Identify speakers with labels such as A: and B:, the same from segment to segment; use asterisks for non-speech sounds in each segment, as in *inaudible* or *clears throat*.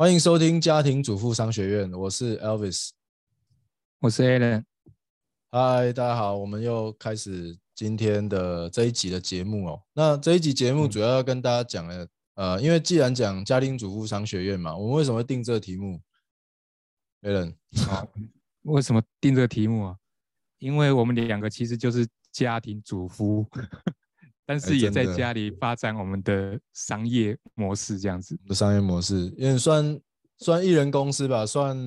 A: 欢迎收听家庭主妇商学院，我是 Elvis，
B: 我是 Alan。
A: 嗨，大家好，我们又开始今天的这一集的节目哦。那这一集节目主要要跟大家讲的，呃，因为既然讲家庭主妇商学院嘛，我们为什么会定这个题目？Alan，
B: 好，为什么定这个题目啊？因为我们两个其实就是家庭主妇。但是也在家里发展我们的商业模式，这样子
A: 的商业模式，因为算算艺人公司吧，算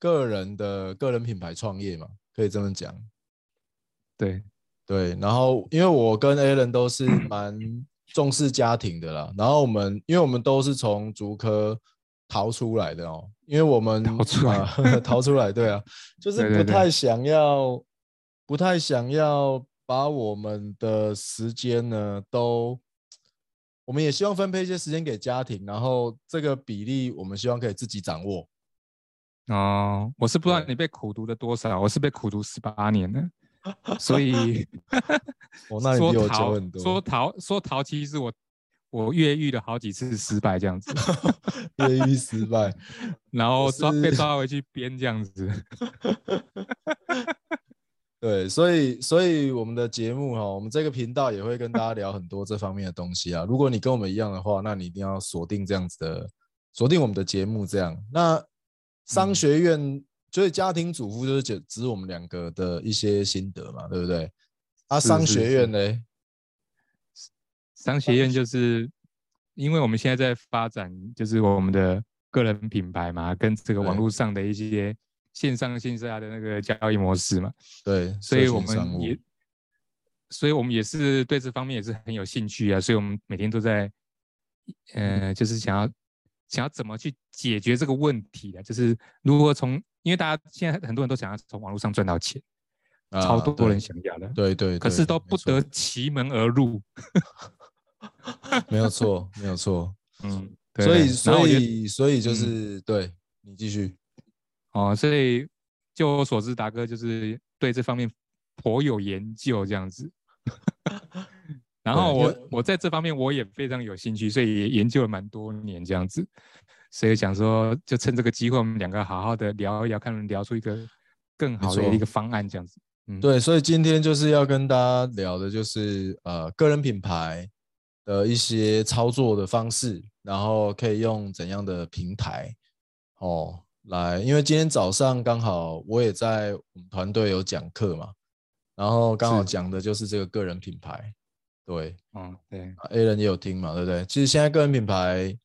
A: 个人的个人品牌创业嘛，可以这么讲。
B: 对
A: 对，然后因为我跟 Alan 都是 *clears throat* 蛮重视家庭的啦，然后我们因为我们都是从竹科逃出来的哦，因为我们
B: 逃出来，*laughs*
A: 逃出来，对啊，就是不太想要，不太想要。把我们的时间呢，都我们也希望分配一些时间给家庭，然后这个比例我们希望可以自己掌握。
B: 哦，我是不知道你被苦读了多少，我是被苦读十八年的，所以
A: 我 *laughs* *laughs* 那你比我久很多。
B: 说逃说逃，其实我我越狱了好几次失败这样子，*laughs*
A: 越狱失败，
B: 然后抓被抓回去编这样子。
A: 对，所以所以我们的节目哈，我们这个频道也会跟大家聊很多这方面的东西啊。如果你跟我们一样的话，那你一定要锁定这样子的，锁定我们的节目。这样，那商学院就是家庭主妇，就是指指我们两个的一些心得嘛，对不对？啊，商学院呢？
B: 商学院就是因为我们现在在发展，就是我们的个人品牌嘛，跟这个网络上的一些。线上线下的那个交易模式嘛，
A: 对，
B: 所以我们也，所以我们也是对这方面也是很有兴趣啊，所以我们每天都在，呃，就是想要想要怎么去解决这个问题的，就是如何从，因为大家现在很多人都想要从网络上赚到钱，超多人想要的，
A: 对对，
B: 可是都不得其门而入，
A: 没有错，没有错，嗯，所以所以所以就是对你继续。
B: 哦，所以就我所知，达哥就是对这方面颇有研究这样子。*laughs* 然后我我在这方面我也非常有兴趣，所以也研究了蛮多年这样子。所以想说，就趁这个机会，我们两个好好的聊一聊，看能聊出一个更好的一个方案这样子。
A: 嗯，对，所以今天就是要跟大家聊的就是呃个人品牌的一些操作的方式，然后可以用怎样的平台哦。来，因为今天早上刚好我也在我们团队有讲课嘛，然后刚好讲的就是这个个人品牌，对，
B: 嗯，对
A: ，A 人也有听嘛，对不对？其实现在个人品牌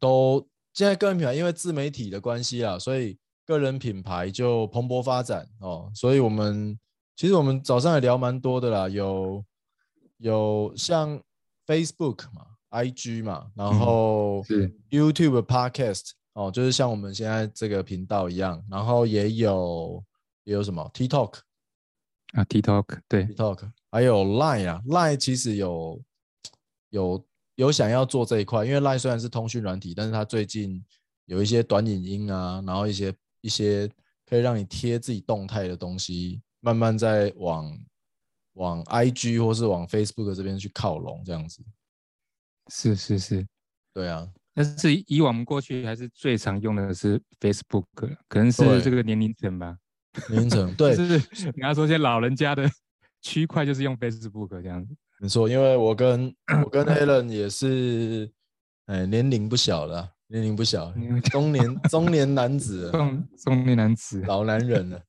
A: 都，现在个人品牌因为自媒体的关系啊，所以个人品牌就蓬勃发展哦。所以我们其实我们早上也聊蛮多的啦，有有像 Facebook 嘛，IG 嘛，然后
B: 是
A: YouTube Podcast。哦，就是像我们现在这个频道一样，然后也有也有什么 TikTok
B: 啊，TikTok 对
A: ，TikTok 还有 Line 啊，Line 其实有有有想要做这一块，因为 Line 虽然是通讯软体，但是它最近有一些短影音啊，然后一些一些可以让你贴自己动态的东西，慢慢在往往 IG 或是往 Facebook 这边去靠拢，这样子。
B: 是是是，
A: 对啊。
B: 但是以往我们过去还是最常用的是 Facebook，可能是这个年龄层吧。
A: 年龄层 *laughs* 对，
B: 是 *laughs* 你要说些老人家的 *laughs* 区块就是用 Facebook 这样子。
A: 没错，因为我跟我跟 Alan 也是，哎，年龄不小了，年龄不小，中年中年男子，
B: 中中年男子，
A: 老男人了。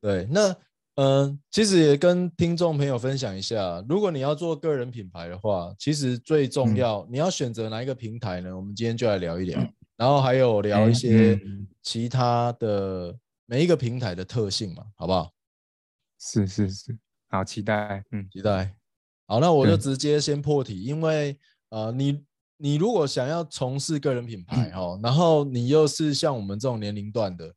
A: 对，那。嗯，其实也跟听众朋友分享一下，如果你要做个人品牌的话，其实最重要你要选择哪一个平台呢？我们今天就来聊一聊，然后还有聊一些其他的每一个平台的特性嘛，好不好？
B: 是是是，好期待，
A: 嗯，期待。好，那我就直接先破题，因为呃，你你如果想要从事个人品牌哈，然后你又是像我们这种年龄段的。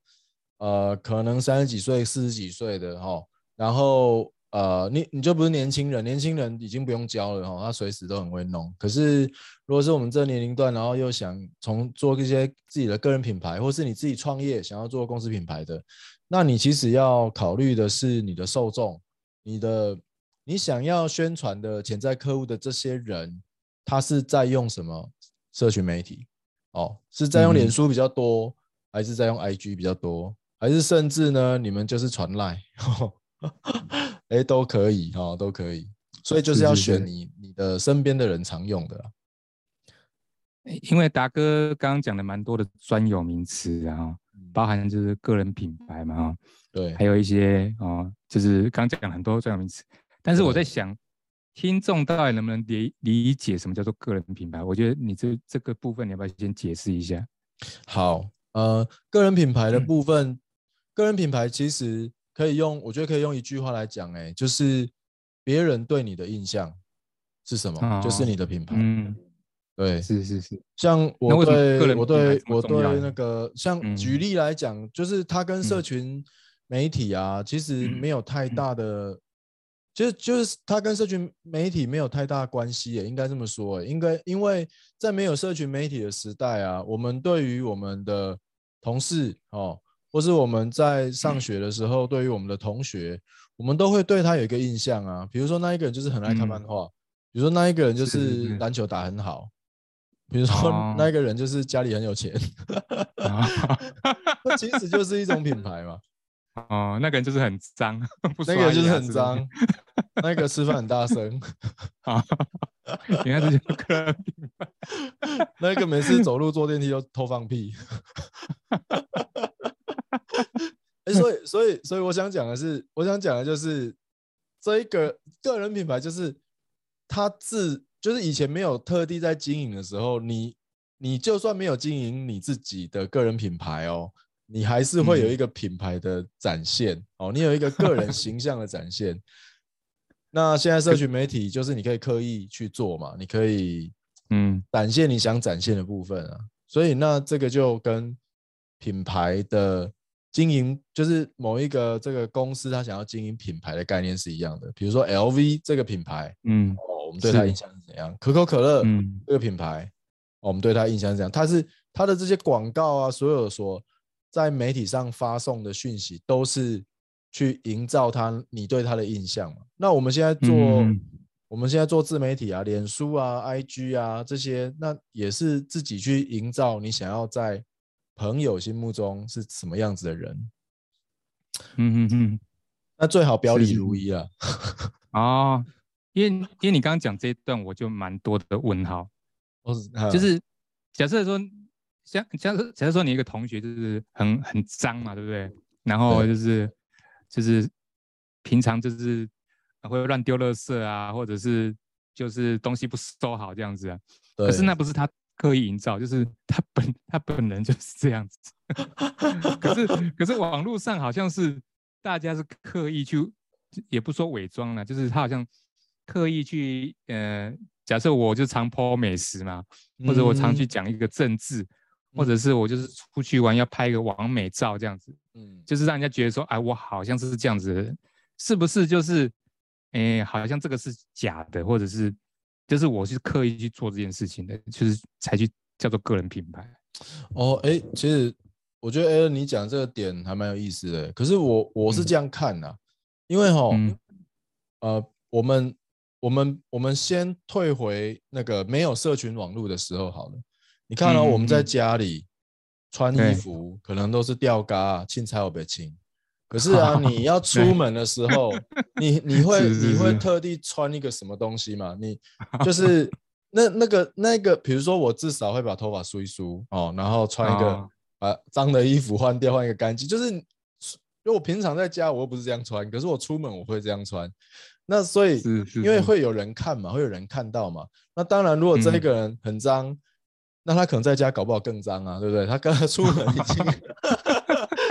A: 呃，可能三十几岁、四十几岁的哈，然后呃，你你就不是年轻人，年轻人已经不用教了哈，他随时都很会弄。可是如果是我们这年龄段，然后又想从做一些自己的个人品牌，或是你自己创业想要做公司品牌的，那你其实要考虑的是你的受众，你的你想要宣传的潜在客户的这些人，他是在用什么社群媒体？哦，是在用脸
B: 嗯
A: 书比较多，还是在用 IG 比较多，还是甚至呢，你们就是传赖，哎，都可以哦，都可以。所以就是要选你你的身边的人常用的啦。
B: 因为达哥刚刚讲的蛮多的专有名词啊，
A: 嗯
B: 包含就是个人品牌嘛，哈，
A: 对
B: 还，有一些哦，就是刚讲很多专有名词，但是我在想，听众到底能不能理理解什么叫做个人品牌？我觉得你这这个部分你要不要先解释一下？
A: 好，呃，个人品牌的
B: 嗯
A: 部分，个人品牌其实可以用，我觉得可以用一句话来讲，哎，就是别人对你的印象是什么，就是
B: 哦
A: 你的品牌。
B: 嗯，
A: 对，
B: 是是是，
A: 像我对我对我对那个，像
B: 嗯。
A: 举例来讲，就是它跟社
B: 嗯。
A: 群媒体啊，其实没有太
B: 嗯。
A: 大的，就是就是它跟社群媒体没有太大的关系也，应该这么说耶，应该因为在没有社群媒体的时代啊，我们对于我们的同事哦，或是我们在上学的时候，对于我们的同学，我们都会对他有一个印象啊，比如说那一个人就是很爱看
B: 嗯
A: 漫画，比如说那一个人就是篮球打很好。比如说
B: 哦
A: 那一个人就是家里很有钱，
B: 啊 *laughs*
A: 那其实就是一种品牌嘛。*laughs*
B: 哦，那个人就是很脏，
A: 那个人就是很脏，那个吃饭很大声，*laughs*
B: 啊，你看这就是个人品牌。
A: 那个每次走路坐电梯都偷放屁。*laughs* 哎、所以所以所以我想讲的是，我想讲的就是这一个个人品牌，就是他自就是以前没有特地在经营的时候，你你就算没有经营你自己的个人品牌哦，你还是会有
B: 嗯
A: 一个品牌的展现、哦，你有一个个人形象的展现。那现在社群媒体就是你可以刻意去做嘛，你可以
B: 嗯
A: 展现你想展现的部分啊。所以那这个就跟品牌的经营，就是某一个这个公司他想要经营品牌的概念是一样的。比如说 LV 这个品牌，
B: 嗯
A: 哦，我们对它印象是怎样？可口可乐
B: 嗯
A: 这个品牌，哦我们对它印象是怎样？它是它的这些广告啊，所有所在媒体上发送的讯息，都是去营造它你对它的印象嘛。那我们现在做，
B: 嗯
A: 我们现在做自媒体啊，脸书啊、IG 啊这些，那也是自己去营造你想要在朋友心目中是什么样子的人。
B: 嗯嗯嗯，
A: 那最好表里如一啊。
B: 哦，因为因为你刚刚讲这一段，我就蛮多的问号，
A: 就
B: 就是假设说，像假设假设说你一个同学就是很很脏嘛，对不对？然后就是就是平常就是会乱丢垃圾啊，或者是就是东西不收好这样子啊。可是那不是他刻意营造，就是他本 *laughs* 他本人就是这样子。*laughs* 可是可是网络上好像是大家是刻意去，也不说伪装了，就是他好像刻意去呃，假设我就常 po 美食嘛，或者我常去
A: 嗯
B: 讲一个政治，或者是我就是出去玩要拍一个完美照这样子，
A: 嗯，
B: 就是让人家觉得说，哎，我好像是这样子的人，是不是？就是，哎，好像这个是假的，或者是，就是我是刻意去做这件事情的，就是才去叫做个人品牌。
A: 哦，哎，其实我觉得 a 你讲这个点还蛮有意思的。可是我我是
B: 嗯
A: 这样看的、因为哈，
B: 嗯
A: 呃，我们我们我们先退回那个没有社群网络的时候好了。你看到、
B: 嗯
A: 我们在家里穿衣服，可能都是吊嘎、青菜有被青。可是啊，*laughs* 你要出门的时候，你你 *laughs* 会你会特地穿一个什么东西嘛？你 *laughs* 就是那那个那个，比如说我至少会把头发梳一梳哦，然后穿一个、
B: 哦
A: 把脏的衣服换掉，换一个干净。就是因为我平常在家我又不是这样穿，可是我出门我会这样穿。那所以因为
B: 是
A: 会有人看嘛，会有人看到嘛。那当然，如果这
B: 一
A: 个人很脏，那他可能在家搞不好更脏啊，对不对？他刚刚出门已经。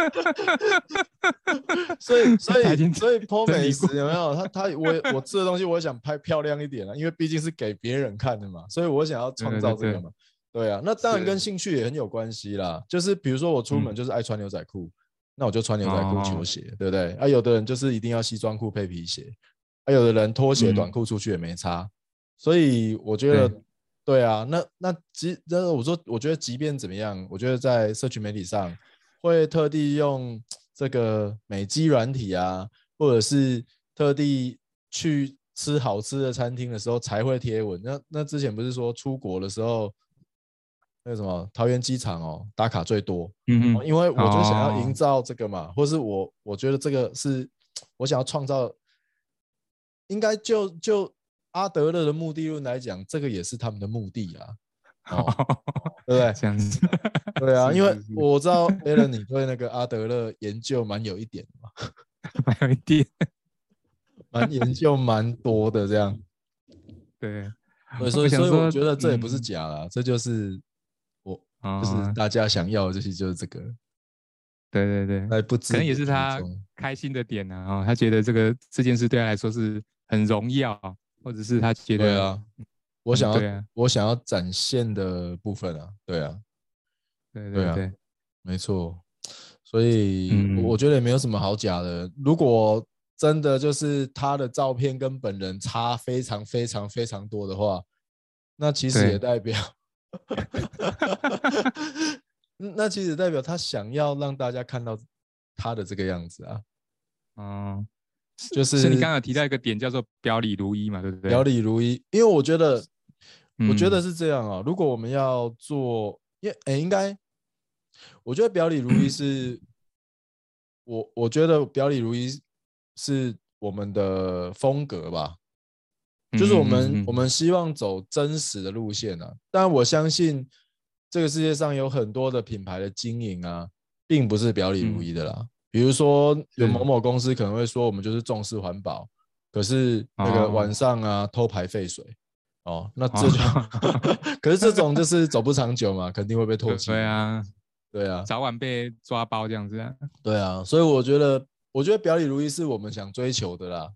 A: *laughs* 所以，所以，
B: 他已经
A: 所以剖美食有没有？他他我也我吃的东西，我也想拍漂亮一点啊，因为毕竟是给别人看的嘛，所以我想要创造这个嘛。对啊，那当然
B: 是
A: 跟兴趣也很有关系啦。就是比如说我出门
B: 嗯
A: 就是爱穿牛仔裤，那我就穿牛仔裤、
B: 哦
A: 球鞋，对不对？啊，有的人就是一定要西装裤配皮鞋，啊，有的人拖鞋、
B: 嗯
A: 短裤出去也没差。所以我觉得
B: 对，
A: 对啊，那那即那我说，我觉得即便怎么样，我觉得在社群媒体上会特地用这个美肌软体啊，或者是特地去吃好吃的餐厅的时候才会贴文。那那之前不是说出国的时候那个什么桃园机场哦打卡最多，
B: 嗯嗯，
A: 因为我就想要
B: 哦
A: 营造这个嘛，或是我我觉得这个是我想要创造，应该就就阿德勒的目的论来讲，这个也是他们的目的啊，哦，*laughs* 对不对？
B: 这样子，*laughs*
A: 对啊，因为我知道 a l n 你对那个阿德勒研究蛮有一点的嘛，*laughs*
B: 蛮有一点，
A: 蛮研究蛮多的这样，
B: 对，
A: 对，所以所以我觉得这也不是
B: 嗯。
A: 假啦，这就是我就是
B: 哦
A: 大家想要的，就是就是这个，
B: 对对对，
A: 在不知
B: 可能也是他
A: 中。
B: 开心的点呢、啊，哦，他觉得这个这件事对他来说是很荣耀，或者是他觉得
A: 对啊，我想要、我想要展现的部分啊，对啊，对啊
B: 对对对，
A: 没错，所以
B: 嗯
A: 我我觉得也没有什么好假的。如果真的就是他的照片跟本人差非常非常非常多的话，那其实也代表，*laughs* 那其实代表他想要让大家看到他的这个样子啊，
B: 嗯，
A: 就是
B: 你刚才提到一个点叫做表里如一嘛，对不对？
A: 表里如一。因为我觉得，我觉
B: 嗯
A: 得是这样啊。如果我们要做，因为诶，应该，我觉得表里如一是，我我觉得表里如一是我们的风格吧。就是我们、我们希望走真实的路线啊，但我相信这个世界上有很多的品牌的经营啊，并不是表里如一的啦。比如说有某某公司可能会说我们就是重视环保，可是那个
B: 哦
A: 晚上啊、偷排废水，哦，那这就、可是这种就是走不长久嘛，肯定会被唾弃。
B: 对，啊，
A: 对啊，
B: 早晚被抓包这样子啊。
A: 对啊，所以我觉得我觉得表里如一是我们想追求的啦。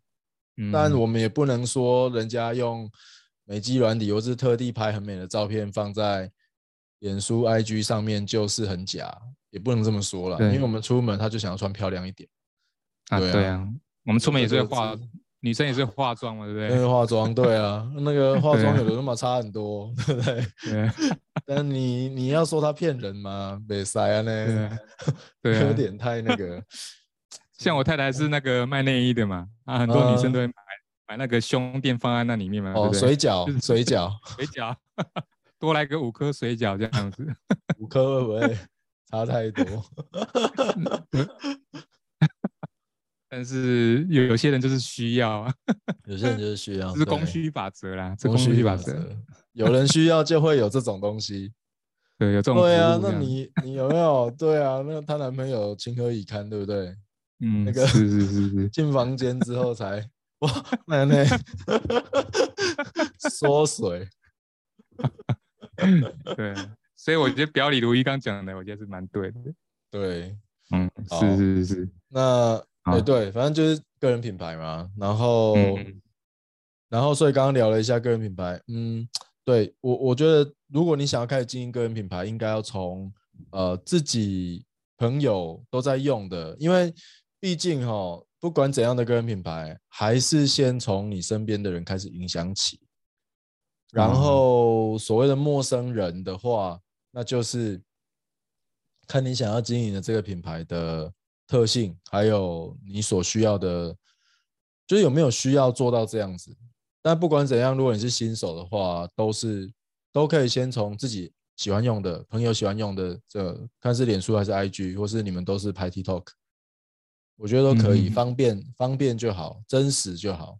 A: 但
B: 嗯
A: 我们也不能说人家用美肌软体或是特地拍很美的照片放在脸书、IG 上面就是很假，也不能这么说了，因
B: 对
A: 为我们出门他就想要穿漂亮一点，
B: 啊，
A: 对啊。
B: 對啊，我们出门也是会
A: 这个
B: 化
A: 是，
B: 女生也是化妆嘛，对不
A: 那
B: 对？
A: 个化妆，对啊，*laughs* 那个化妆有的那么差很多，对不对？
B: 对 *laughs*
A: 但你你要说他骗人吗？没塞啊
B: 对
A: 呢
B: 啊，对啊，*laughs*
A: 有点太那个，
B: 像我太太是那个卖内衣的嘛，啊，很多女生
A: 嗯
B: 都会买买那个胸垫放在那里面嘛，
A: 哦，水饺水饺
B: 水饺，多来个五颗水饺这样子。
A: 五颗会不会差太多？
B: 但是有有些人就是需要啊，
A: 有些人就是需要，*laughs*
B: 这是供需法则啦，这
A: 供
B: 供需
A: 法
B: 法则，
A: 有人需要就会有这种东西。*laughs*
B: 对，有这种
A: 对啊，那你你有没有？对啊，那她男朋友情何以堪，对不对？
B: 嗯，
A: 那个
B: 是是是是，
A: 进房间之后才哇，奶奶 *laughs* 缩水。
B: 对，所以我觉得表里如一刚讲的，我觉得是蛮对的。
A: 对，
B: 嗯，
A: 是
B: 是是是，
A: 那哎、
B: 好
A: 对，反正就是个人品牌嘛。然后，
B: 嗯
A: 然后所以刚刚聊了一下个人品牌，嗯，对我我觉得，如果你想要开始经营个人品牌，应该要从呃自己朋友都在用的，因为毕竟哈，不管怎样的个人品牌，还是先从你身边的人开始影响起。然
B: 哦
A: 后所谓的陌生人的话，那就是看你想要经营的这个品牌的特性，还有你所需要的，就是有没有需要做到这样子。但不管怎样，如果你是新手的话，都是都可以先从自己喜欢用的、朋友喜欢用的，这看是脸书还是 IG，或是你们都是拍 TikTok，我觉得都可以，
B: 嗯
A: 方便方便就好，真实就好。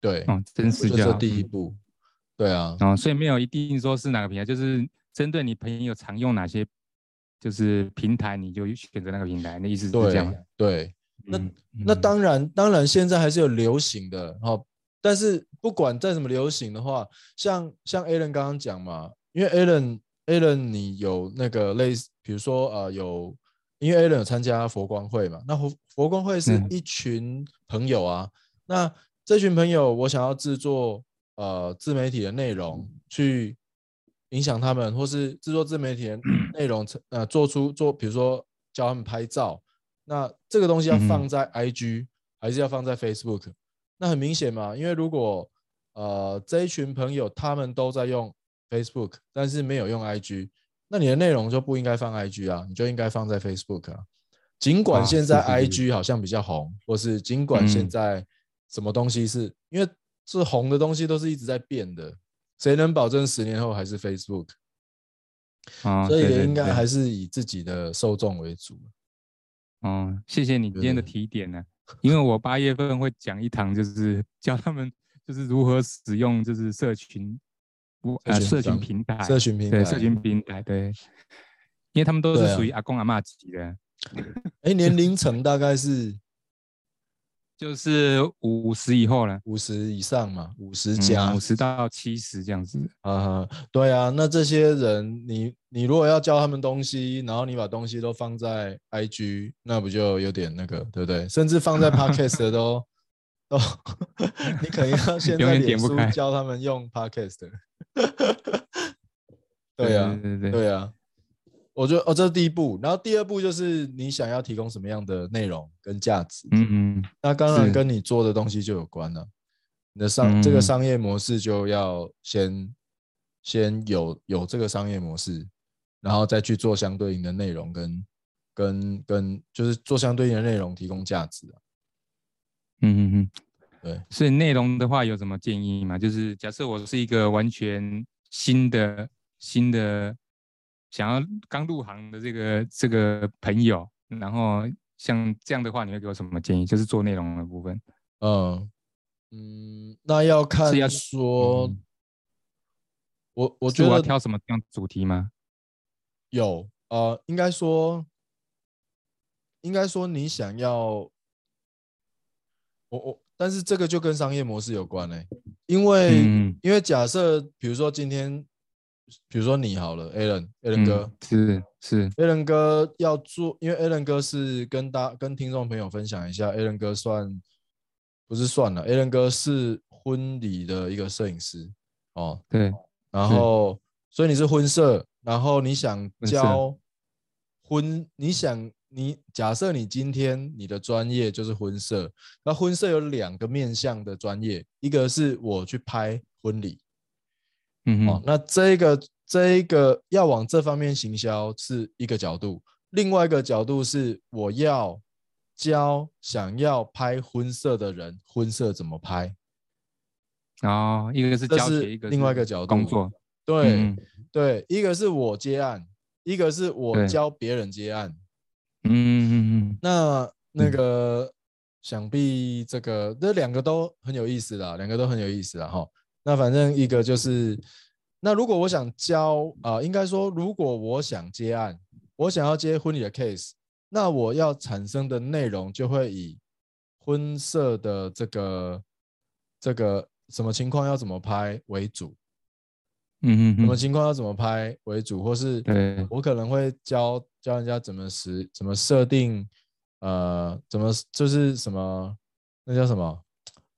A: 对，
B: 哦，真
A: 我
B: 实就好。
A: 觉得这第一
B: 嗯
A: 步。对啊，
B: 哦，所以没有一定说是哪个平台，就是针对你朋友常用哪些就是平台，你就选择那个平台。那意思是这样
A: 对？对，那
B: 嗯
A: 那
B: 嗯
A: 当然，当然现在还是有流行的哦，但是不管再怎么流行的话，像像 Alan 刚刚讲嘛，因为 Alan Alan 你有那个类似，比如说呃有，因为 Alan 有参加佛光会嘛，那佛佛光会是
B: 嗯
A: 一群朋友啊，那这群朋友我想要制作呃自媒体的内容去影响他们，或是制作自媒体的内容，呃做出做，比如说教他们拍照。那这个东西要放在 IG、还是要放在 Facebook？那很明显嘛，因为如果呃这一群朋友他们都在用 Facebook，但是没有用 IG，那你的内容就不应该放 IG 啊，你就应该放在 Facebook 啊。尽管
B: 啊
A: 现在 IG 好像比较红，或是尽管现
B: 嗯
A: 在什么东西是、因为是红的东西都是一直在变的，谁能保证十年后还是 Facebook？
B: 哦，
A: 所以应该还是以自己的受众为主。
B: 哦，谢谢你今天的提点呢，因为我八月份会讲一堂，就是教他们就是如何使用就是社群，不呃社群平台，
A: 社群平台，
B: 对社群平台对，因为他们都是属于阿公阿嬷级的，
A: 哎，年龄层大概是
B: 就是五十以后了，
A: 五十以上嘛，五十加
B: 五。十到七十这样子。
A: 啊，对啊，那这些人，你你如果要教他们东西，然后你把东西都放在 IG，那不就有点那个，对不对？甚至放在 *laughs* Podcast 的都都，*laughs* 你可能要先
B: 永
A: 在脸书教他们用 Podcast 的。*laughs* 对啊，
B: 对对对，
A: 对啊，我觉得哦，这是第一步，然后第二步就是你想要提供什么样的内容跟价值。
B: 嗯嗯，
A: 那当然跟你做的东西就有关了。你的商、这个
B: 嗯
A: 商业模式就要先先有有这个商业模式，然后再去做相对应的内容跟跟跟就是做相对应的内容提供价值啊。
B: 嗯嗯嗯，
A: 对。
B: 所以内容的话有什么建议吗？就是假设我是一个完全新的新的想要刚入行的这个这个朋友，然后像这样的话，你会给我什么建议？就是做内容的部分。
A: 嗯嗯，那要看
B: 是要
A: 说，
B: 嗯
A: 我我
B: 是我要
A: 觉得
B: 挑什么样主题吗？
A: 有呃，应该说，应该说你想要，我我，但是这个就跟商业模式有关嘞、因为、
B: 嗯
A: 因为假设比如说今天，比如说你好了，Alan，Alan 哥、
B: 嗯是是
A: ，a l a n 哥要做，因为 Alan 哥是跟大跟听众朋友分享一下，Alan 哥算不是算了，Alan 哥是婚礼的一个摄影师哦，
B: 对，
A: 然后所以你是婚摄，然后你想教婚，你想你假设你今天你的专业就是婚摄，那婚摄有两个面向的专业，一个是我去拍婚礼哦
B: 嗯哼，，
A: 那这个这一个要往这方面行销是一个角度，另外一个角度是我要教想要拍婚摄的人婚摄怎么拍，
B: 哦，一个是教学，一个
A: 另外一个角度
B: 工作，
A: 对。
B: 嗯
A: 对，一个是我接案，一个是我教别人接案。
B: 嗯嗯嗯嗯
A: 那那
B: 嗯
A: 个想必这个这两个都很有意思啦，两个都很有意思啦哈。那反正一个就是，那如果我想教啊、应该说如果我想接案，我想要接婚礼的 case，那我要产生的内容就会以婚摄的这个这个什么情况要怎么拍为主。
B: 嗯嗯嗯，
A: 什么情况要怎么拍为主，或是
B: 对
A: 我可能会教教人家怎么实怎么设定，呃，怎么就是什么那叫什么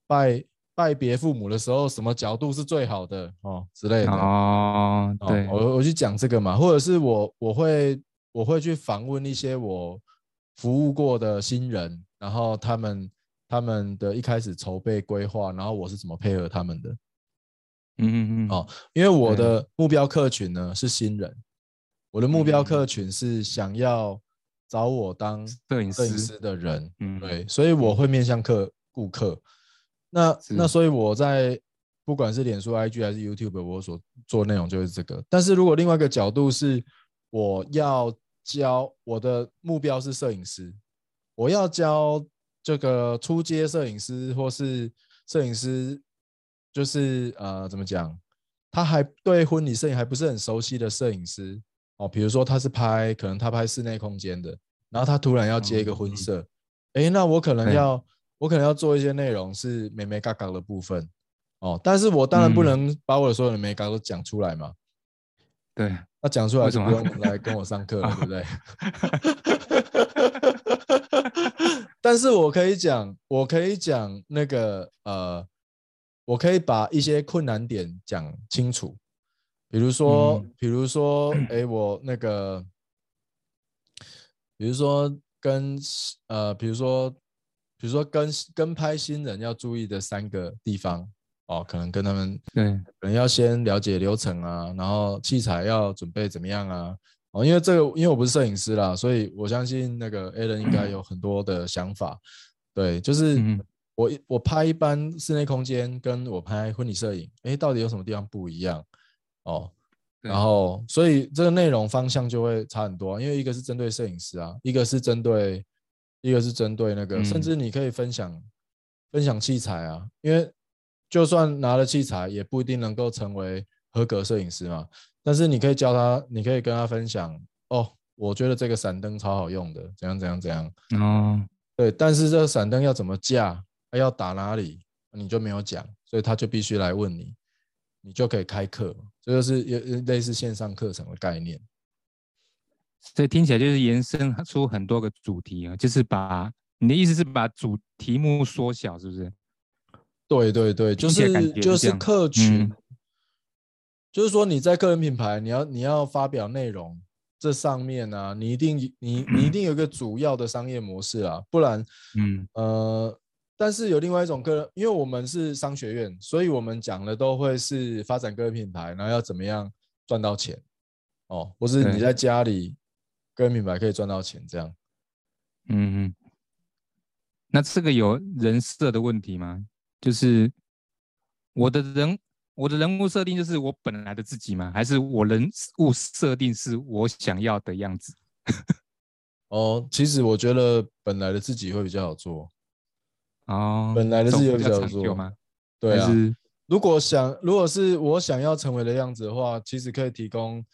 A: 拜拜别父母的时候，什么角度是最好的哦之类的。
B: 哦，
A: 哦
B: 对，
A: 我我去讲这个嘛，或者是我我会我会去访问一些我服务过的新人，然后他们他们的一开始筹备规划，然后我是怎么配合他们的。
B: 嗯嗯嗯，
A: 哦因为我的目标客群呢是新人，我的目标
B: 嗯
A: 客群是想要找我当
B: 摄影师，
A: 摄影师的人，
B: 嗯，
A: 对，所以我会面向客顾客。那那所以我在不管是脸书、IG 还是 YouTube，我所做内容就是这个。但是如果另外一个角度是，我要教我的目标是摄影师，我要教这个初阶摄影师或是摄影师，就是呃怎么讲，他还对婚礼摄影还不是很熟悉的摄影师。哦，比如说他是拍可能他拍室内空间的，然后他突然要接一个婚
B: 嗯。
A: 摄，诶，那我可能
B: 对。
A: 要我可能要做一些内容是美美嘎嘎的部分哦，但是我当然不
B: 嗯。
A: 能把我的所有的美嘎都讲出来嘛，
B: 对，
A: 那讲出来就不用来跟我上课了，对不对？*laughs* 但是我可以讲，我可以讲那个呃，我可以把一些困难点讲清楚，比如说，
B: 嗯
A: 比如说，哎，我那个，比如说跟呃，比如说，比如说跟跟拍新人要注意的三个地方哦，可能跟他们
B: 对，
A: 可能要先了解流程啊，然后器材要准备怎么样啊？哦，因为这个，因为我不是摄影师啦，所以我相信那个 Alan 应该有很多的想法。对，就是
B: 嗯
A: 我一我拍一般室内空间，跟我拍婚礼摄影，哎，到底有什么地方不一样？哦，然后所以这个内容方向就会差很多，因为一个是针对摄影师啊，一个是针对一个是针对那个，甚至你可以分享分享器材啊，因为就算拿了器材，也不一定能够成为合格摄影师嘛。但是你可以教他，你可以跟他分享哦，我觉得这个闪灯超好用的，怎样怎样怎样
B: 哦，
A: 对。但是这个闪灯要怎么架，要打哪里，你就没有讲，所以他就必须来问你，你就可以开课，这就是也类似线上课程的概念。
B: 所以听起来就是延伸出很多个主题啊，就是把你的意思是把主题目缩小，是不是？
A: 对对对，就是就是客群。就是说你在个人品牌，你要你要发表内容，这上面呢，你一定你 *clears throat* 你一定有一个主要的商业模式啊，不然，嗯呃，但是有另外一种个人，因为我们是商学院，所以我们讲的都会是发展个人品牌，然后要怎么样赚到钱，哦，或是你在家里个人品牌可以赚到钱这样，
B: 嗯嗯，那这个有人设的问题吗？就是我的人。我的人物设定就是我本来的自己吗？还是我人物设定是我想要的样子？*laughs*
A: 哦，其实我觉得本来的自己会比较好做。
B: 哦，
A: 本来的自己会比较好
B: 做吗？
A: 对啊。如果想，如果是我想要成为的样子的话，其实可以提供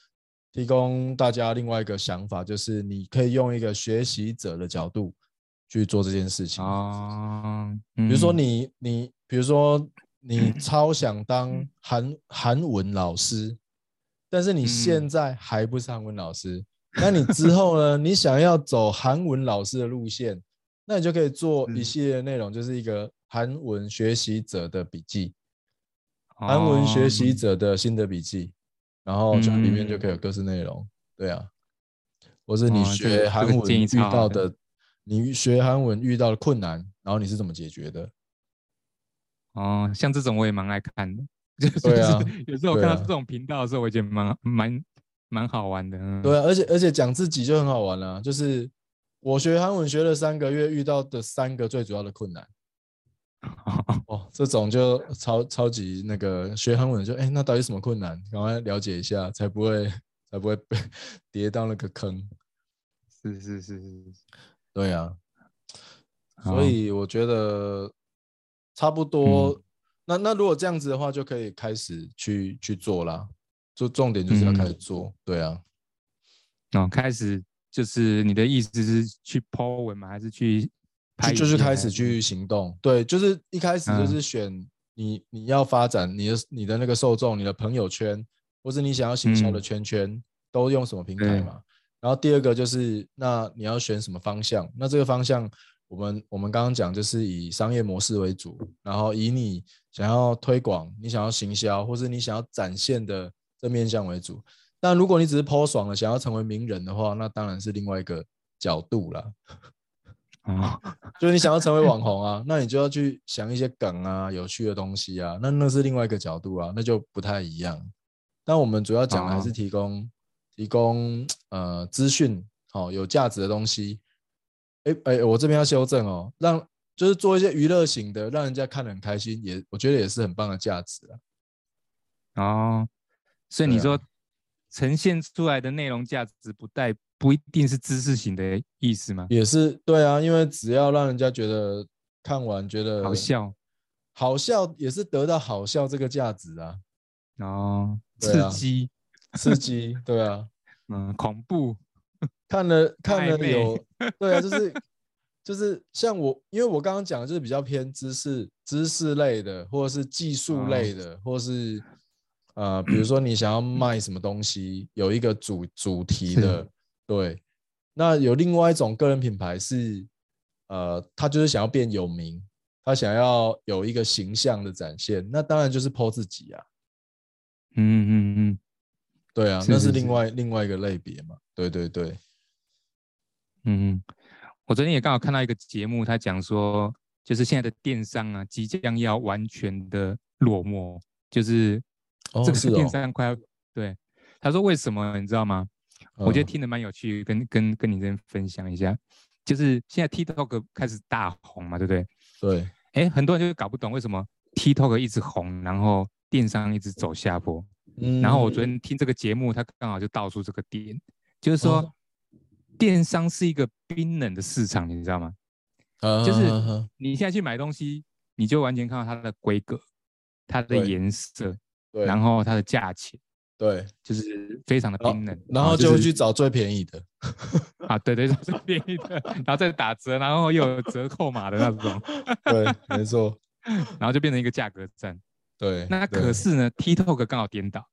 A: 提供大家另外一个想法，就是你可以用一个学习者的角度去做这件事情。
B: 啊，
A: 比如说你你比如说。你超想当韩韩文老师，但是你现在还不是韩文老师，那你之后呢？*laughs* 你想要走韩文老师的路线，那你就可以做一系列内容，就是一个韩文学习者的笔记，韩文学习者的心得笔记，然后就里面就可以有各式内容。对啊，或是你学韩文遇到的，你学韩文遇到的困难，然后你是怎么解决的？
B: 哦，像这种我也蛮爱看的，*laughs* 就是有时候看到这种频道的时候，我觉得蛮蛮蛮好玩的。
A: 对啊，而且而且讲自己就很好玩了，就是我学韩文学了三个月，遇到的三个最主要的困难。*laughs* 哦，这种就超超级那个学韩文就哎，那到底什么困难？赶快了解一下，才不会才不会被 *laughs* 跌到那个坑。
B: 是是是是，
A: 对啊，所以我觉得。差不多，那那如果这样子的话，就可以开始去去做啦。就重点就是要开始做，对啊。
B: 哦，开始就是你的意思是去 po 文吗？还是去
A: 就就是开始去行动？对，就是一开始就是选你你要发展你的你的那个受众，你的朋友圈，或是你想要行销的圈圈，都用什么平台嘛？然后第二个就是那你要选什么方向？那这个方向。我们我们刚刚讲就是以商业模式为主，然后以你想要推广、你想要行销，或是你想要展现的这面向为主。但如果你只是抛爽了，想要成为名人的话，那当然是另外一个角度了。
B: 啊，
A: 就是你想要成为网红啊，那你就要去想一些梗啊、有趣的东西啊，那那是另外一个角度啊，那就不太一样。但我们主要讲的还是提供提供呃资讯，好有价值的东西。哎哎，我这边要修正哦，让就是做一些娱乐型的，让人家看得很开心，也我觉得也是很棒的价值
B: 啊。哦，所以你说呈现出来的内容价值不带不一定是知识型的意思吗？
A: 也是对啊，因为只要让人家觉得看完觉得
B: 好笑，
A: 好笑也是得到好笑这个价值啊。
B: 哦，刺激，
A: 刺激，对啊，
B: 嗯，恐怖。
A: 看了 *laughs* 看了有，*laughs* 对啊，就是就是像我，因为我刚刚讲的就是比较偏知识知识类的，或者是技术类的，或是呃，比如说你想要卖什么东西，有一个主主题的，对。那有另外一种个人品牌是，呃，他就是想要变有名，他想要有一个形象的展现，那当然就是抛自己啊。
B: 嗯嗯嗯。
A: 对啊，那是另外另外一个类别嘛。对对对，
B: 嗯，我昨天也刚好看到一个节目，他讲说，就是现在的电商啊，即将要完全的落寞，就是这个是电商快要对。他说为什么？你知道吗？我觉得听得蛮有趣，跟跟跟你这边分享一下。就是现在 TikTok 开始大红嘛，对不对？
A: 对。
B: 哎，很多人就搞不懂为什么 TikTok 一直红，然后电商一直走下坡。
A: 嗯
B: 然后我昨天听这个节目，他刚好就道出这个点，就是说
A: 哦
B: 电商是一个冰冷的市场，你知道吗？
A: 嗯
B: 就是你现在去买东西，你就完全看到它的规格、它的颜色，
A: 对，
B: 然后它的价钱，
A: 对，
B: 就是非常的冰冷。
A: 然后
B: 就
A: 就会去找最便宜的，
B: 啊，对对，就是便宜的，然后再打折，然后又有折扣码的那种，
A: 对，没错，
B: 然后就变成一个价格战。
A: 对。
B: 那可是呢，TikTok 刚好颠倒。
A: 啊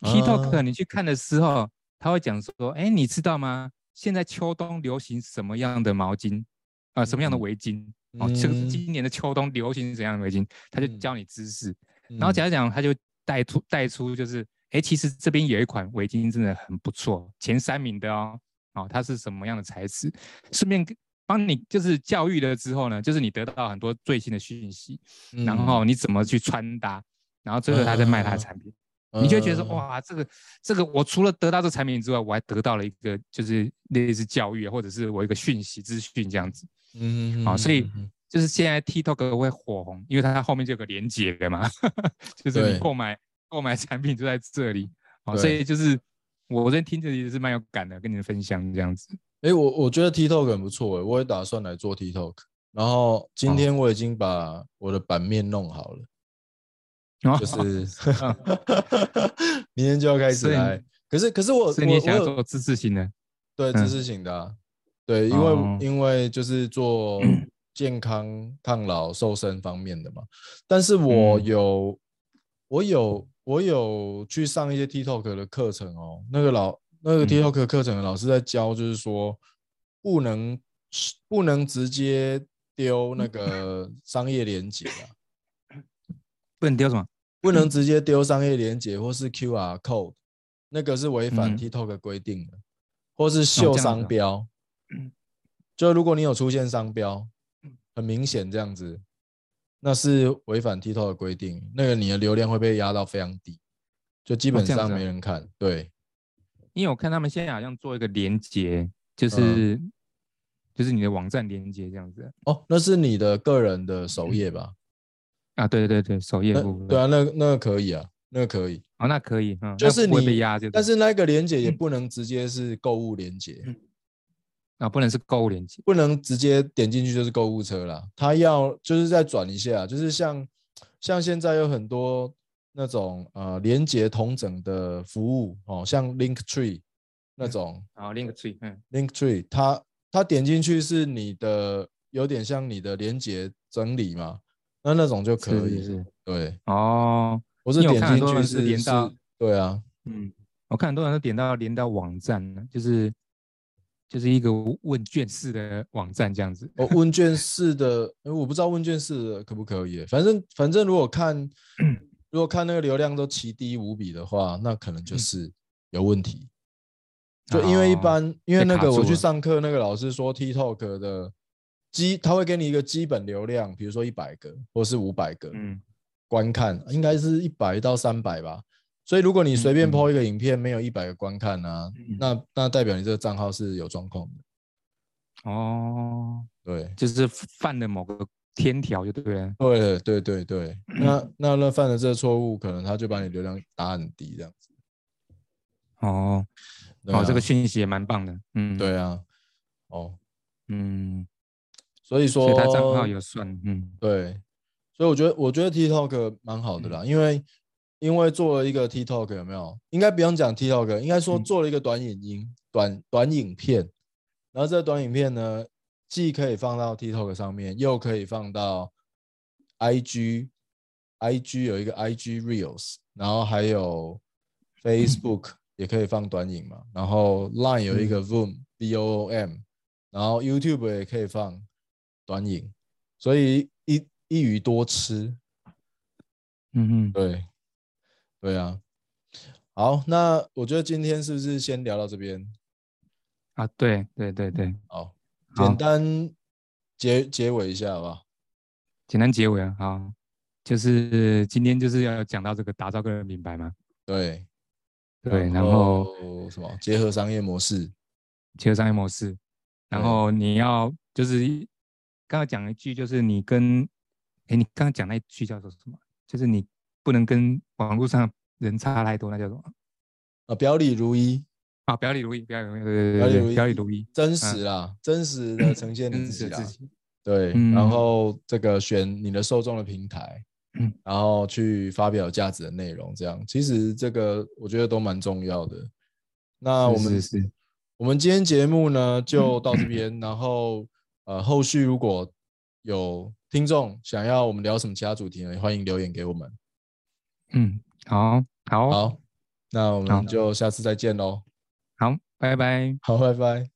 B: TikTok 你去看的时候，他会讲说：“哎，你知道吗？现在秋冬流行什么样的毛巾？啊、什么样的
A: 嗯
B: 围巾？哦，这个今年的秋冬流行怎样的围巾？”他就
A: 嗯
B: 教你知识，
A: 然
B: 然后讲一讲，他就带出带出就是，哎，其实这边有一款围巾真的很不错，前三名的哦，哦，它是什么样的材质？顺便跟帮你就是教育了之后呢，就是你得到很多最新的讯息，
A: 嗯
B: 然后你怎么去穿搭，然后最后他再卖他的产品，你就会觉得说，哇，这个这个我除了得到这个产品之外，我还得到了一个就是类似教育啊，或者是我一个讯息资讯这样子。
A: 嗯，嗯
B: 好所以就是现在 TikTok 会火红，因为它后面就有个连接的嘛，*laughs* 就是你购买购买产品就在这里，好，所以就是我昨天听着也是蛮有感的，跟你们分享这样子。
A: 哎、我我觉得 TikTok 很不错哎，我也打算来做 TikTok。然后今
B: 哦
A: 天我已经把我的版面弄好了，
B: 哦
A: 就是 *laughs* 明天就要开始来。可是可是我
B: 所以你想要做自制型的，嗯
A: 对知识型的、啊，对，因为、
B: 哦
A: 因为就是做 *clears throat* 健康、抗老、瘦身方面的嘛。但是我
B: 嗯
A: 有、我有我有去上一些 TikTok 的课程哦，那个老那个
B: 嗯
A: TikTok 课程的老师在教，就是说不能不能直接丢那个 *laughs* 商业连接啊，
B: 不能丢什么？
A: 不能直接丢商业连接或是 QR code，那个是违反
B: 嗯
A: TikTok 规定的，或是秀商标。就如果你有出现商标，很明显这样子，那是违反 TikTok 的规定，那个你的流量会被压到非常低，就基本上没人看。对，
B: 因为我看他们现在好像做一个连接，就
A: 嗯
B: 是、就是你的网站连接这样子
A: 哦，那是你的个人的首页吧？
B: 啊，对对对，首页
A: 那
B: 部分
A: 对啊，那那个可以啊，那个可以，
B: 哦，那可以，嗯，
A: 就是你
B: 压就，
A: 但是那个连接也不能直接是购物连接。
B: 啊，不能是购物链接，
A: 不能直接点进去就是购物车啦，它要就是再转一下，就是像像现在有很多那种呃连接同整的服务哦，像 Linktree 那种
B: 好，link tree，嗯
A: ，Linktree，它它点进去是你的有点像你的连接整理嘛，那那种就可以。
B: 是
A: 对，
B: 哦，
A: 我是点进去
B: 是连到
A: 对啊，
B: 嗯，我看很多人都点到连到网站呢，就是就是一个问卷式的网站这样子，
A: 哦，问卷式的，呃我不知道问卷式的可不可以，反正反正如果看 *clears throat* 如果看那个流量都奇低无比的话，那可能就是有问题。就因为一
B: 哦
A: 般，因为那个我去上课，那个老师说 TikTok 的基，他会给你一个基本流量，比如说一百个或是五百个
B: 嗯，
A: 观看，应该是一百到三百吧。所以如果你随便
B: 嗯嗯。
A: PO 一个影片没有一百个观看啊，
B: 嗯。
A: 那那代表你这个账号是有状况的。
B: 哦，
A: 对，
B: 就是犯了某个天条就对了，
A: 对对对对，那那那犯了这个错误，可能他就把你流量打很低这样子。
B: 哦，
A: 对
B: 哦，这个
A: 啊
B: 讯息也蛮棒的，嗯，，
A: 对啊，哦，
B: 嗯，
A: 所以说
B: 所以他账号有算，嗯，
A: 对，所以我觉得我觉得 TikTok 蛮好的啦，因为因为做了一个 TikTok 有没有？应该不用讲 TikTok，应该说
B: 嗯。
A: 做了一个短影音、短短影片，然后这个短影片呢，既可以放到 TikTok 上面，又可以放到 IG，IG 有一个 IG Reels，然后还有 *laughs* Facebook 也可以放短影嘛，然后 Line 有一个 Voom、V O O M，然后 YouTube 也可以放短影，所以一一鱼多吃，
B: 嗯嗯，
A: 对，对啊。好，那我觉得今天是不是先聊到这边？
B: 啊，对对对对，
A: 好，简单结结尾一下好不好？
B: 简单结尾啊，好，就是今天就是要讲到这个打造个人品牌嘛，
A: 对
B: 对，然后
A: 什么结合商业模式？
B: 结合商业模式，然后你要就是刚刚讲一句，就是你跟，哎，你刚刚讲那一句叫做什么？就是你不能跟网络上人差太多，那叫什么？
A: 啊，表里如一。
B: 啊，表里如一，表里如一，对对对对，表里如一，
A: 真实啦，真实的呈现你自己
B: 自己。
A: 对，然后这个选你的受众的平台，嗯，然后去发表价值的内容，这样。其实这个我觉得都蛮重要的。那我们
B: 是
A: 我们今天节目呢就到这边，*coughs* 然后呃，后续如果有听众想要我们聊什么其他主题呢，欢迎留言给我们。
B: 嗯，好，好，
A: 好，那我们就下次再见喽。
B: 好，拜拜。
A: 好，拜拜。